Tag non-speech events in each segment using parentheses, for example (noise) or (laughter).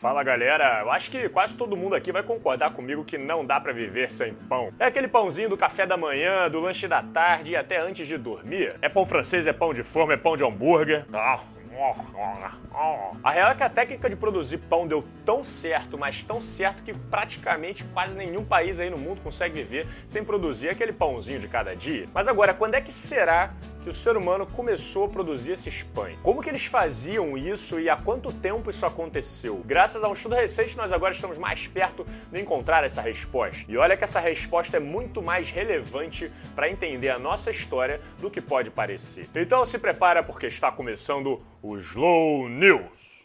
Fala galera, eu acho que quase todo mundo aqui vai concordar comigo que não dá para viver sem pão. É aquele pãozinho do café da manhã, do lanche da tarde e até antes de dormir. É pão francês, é pão de forma, é pão de hambúrguer. Ah, a real é que a técnica de produzir pão deu tão certo, mas tão certo que praticamente quase nenhum país aí no mundo consegue viver sem produzir aquele pãozinho de cada dia. Mas agora, quando é que será que o ser humano começou a produzir esses pães? Como que eles faziam isso e há quanto tempo isso aconteceu? Graças a um estudo recente, nós agora estamos mais perto de encontrar essa resposta. E olha que essa resposta é muito mais relevante para entender a nossa história do que pode parecer. Então se prepara porque está começando o Slow News.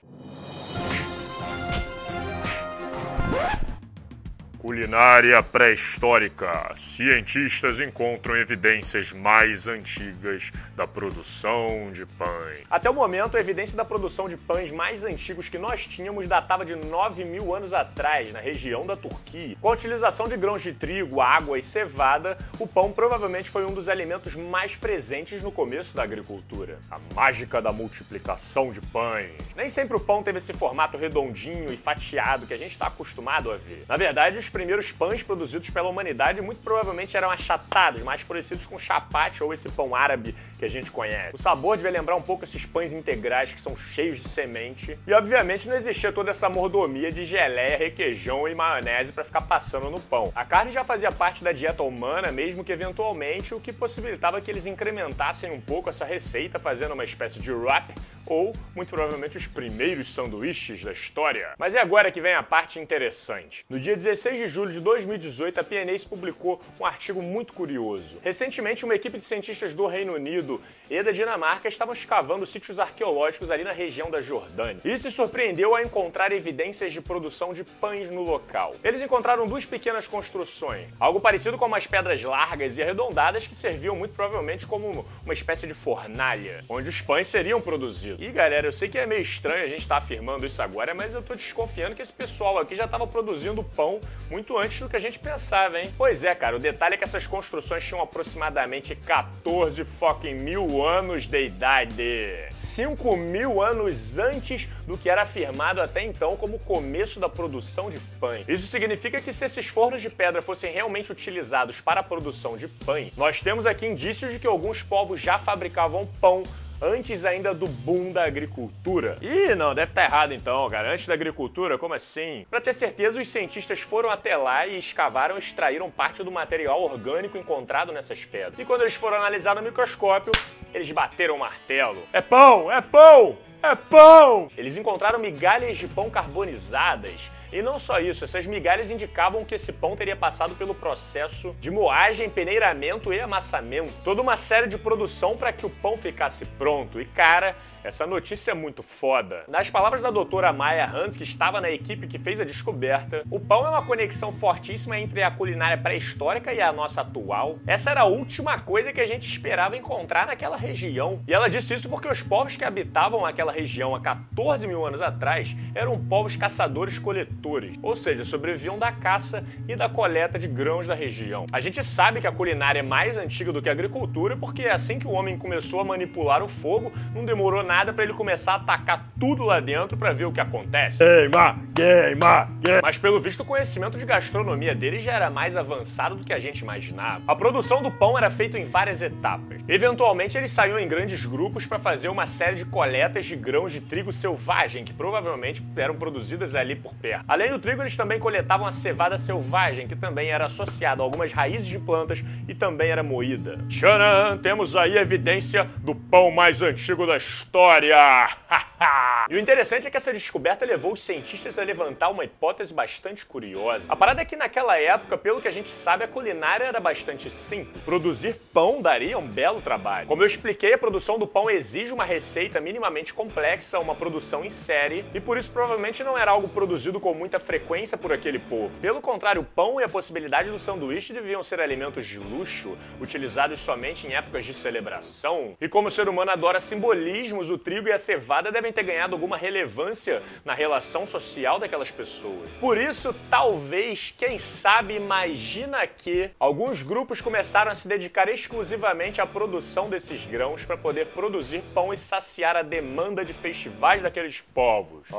Culinária pré-histórica. Cientistas encontram evidências mais antigas da produção de pães. Até o momento, a evidência da produção de pães mais antigos que nós tínhamos datava de 9 mil anos atrás, na região da Turquia. Com a utilização de grãos de trigo, água e cevada, o pão provavelmente foi um dos alimentos mais presentes no começo da agricultura. A mágica da multiplicação de pães. Nem sempre o pão teve esse formato redondinho e fatiado que a gente está acostumado a ver. Na verdade, os primeiros pães produzidos pela humanidade muito provavelmente eram achatados, mais parecidos com chapate ou esse pão árabe que a gente conhece. O sabor devia lembrar um pouco esses pães integrais que são cheios de semente. E obviamente não existia toda essa mordomia de geleia, requeijão e maionese para ficar passando no pão. A carne já fazia parte da dieta humana, mesmo que eventualmente, o que possibilitava que eles incrementassem um pouco essa receita, fazendo uma espécie de wrap ou, muito provavelmente, os primeiros sanduíches da história. Mas é agora que vem a parte interessante. No dia 16 de julho de 2018, a PNAS publicou um artigo muito curioso. Recentemente, uma equipe de cientistas do Reino Unido e da Dinamarca estavam escavando sítios arqueológicos ali na região da Jordânia e se surpreendeu a encontrar evidências de produção de pães no local. Eles encontraram duas pequenas construções, algo parecido com umas pedras largas e arredondadas que serviam muito provavelmente como uma espécie de fornalha, onde os pães seriam produzidos. E galera, eu sei que é meio estranho a gente estar tá afirmando isso agora, mas eu tô desconfiando que esse pessoal aqui já estava produzindo pão muito antes do que a gente pensava, hein? Pois é, cara, o detalhe é que essas construções tinham aproximadamente 14 fucking mil anos de idade. 5 mil anos antes do que era afirmado até então como o começo da produção de pães. Isso significa que se esses fornos de pedra fossem realmente utilizados para a produção de pães, nós temos aqui indícios de que alguns povos já fabricavam pão antes ainda do boom da agricultura. Ih, não, deve estar tá errado então, cara. Antes da agricultura, como assim? Para ter certeza, os cientistas foram até lá e escavaram e extraíram parte do material orgânico encontrado nessas pedras. E quando eles foram analisar no microscópio, eles bateram o martelo. É pão, é pão, é pão! Eles encontraram migalhas de pão carbonizadas e não só isso, essas migalhas indicavam que esse pão teria passado pelo processo de moagem, peneiramento e amassamento. Toda uma série de produção para que o pão ficasse pronto. E cara, essa notícia é muito foda. Nas palavras da doutora Maya Hans, que estava na equipe que fez a descoberta, o pão é uma conexão fortíssima entre a culinária pré-histórica e a nossa atual. Essa era a última coisa que a gente esperava encontrar naquela região. E ela disse isso porque os povos que habitavam aquela região há 14 mil anos atrás eram povos caçadores-coletores, ou seja, sobreviviam da caça e da coleta de grãos da região. A gente sabe que a culinária é mais antiga do que a agricultura porque é assim que o homem começou a manipular o fogo, não demorou nada nada para ele começar a atacar tudo lá dentro para ver o que acontece. Queima, queima, queima. Mas pelo visto o conhecimento de gastronomia dele já era mais avançado do que a gente imaginava. A produção do pão era feita em várias etapas. Eventualmente eles saíam em grandes grupos para fazer uma série de coletas de grãos de trigo selvagem que provavelmente eram produzidas ali por perto. Além do trigo, eles também coletavam a cevada selvagem, que também era associada a algumas raízes de plantas e também era moída. Tcharam! Temos aí a evidência do pão mais antigo da história história! (laughs) e o interessante é que essa descoberta levou os cientistas a levantar uma hipótese bastante curiosa. A parada é que naquela época, pelo que a gente sabe, a culinária era bastante simples. Produzir pão daria um belo trabalho. Como eu expliquei, a produção do pão exige uma receita minimamente complexa, uma produção em série, e por isso provavelmente não era algo produzido com muita frequência por aquele povo. Pelo contrário, o pão e a possibilidade do sanduíche deviam ser alimentos de luxo, utilizados somente em épocas de celebração. E como o ser humano adora simbolismos, o trigo e a cevada devem ter ganhado alguma relevância na relação social daquelas pessoas. Por isso, talvez, quem sabe, imagina que alguns grupos começaram a se dedicar exclusivamente à produção desses grãos para poder produzir pão e saciar a demanda de festivais daqueles povos. (laughs)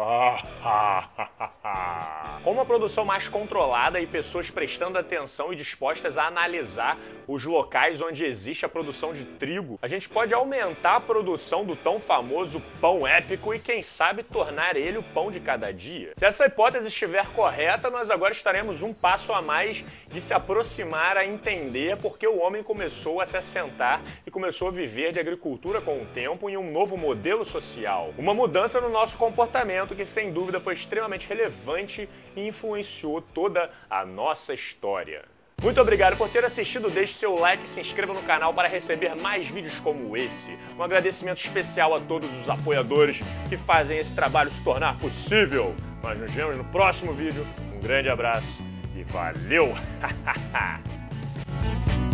Com uma produção mais controlada e pessoas prestando atenção e dispostas a analisar os locais onde existe a produção de trigo, a gente pode aumentar a produção do tão famoso pão épico e, quem sabe, tornar ele o pão de cada dia. Se essa hipótese estiver correta, nós agora estaremos um passo a mais de se aproximar a entender porque o homem começou a se assentar e começou a viver de agricultura com o tempo em um novo modelo social. Uma mudança no nosso comportamento que, sem dúvida, foi extremamente relevante e influenciou toda a nossa história. Muito obrigado por ter assistido, deixe seu like e se inscreva no canal para receber mais vídeos como esse. Um agradecimento especial a todos os apoiadores que fazem esse trabalho se tornar possível. Nós nos vemos no próximo vídeo, um grande abraço e valeu! (laughs)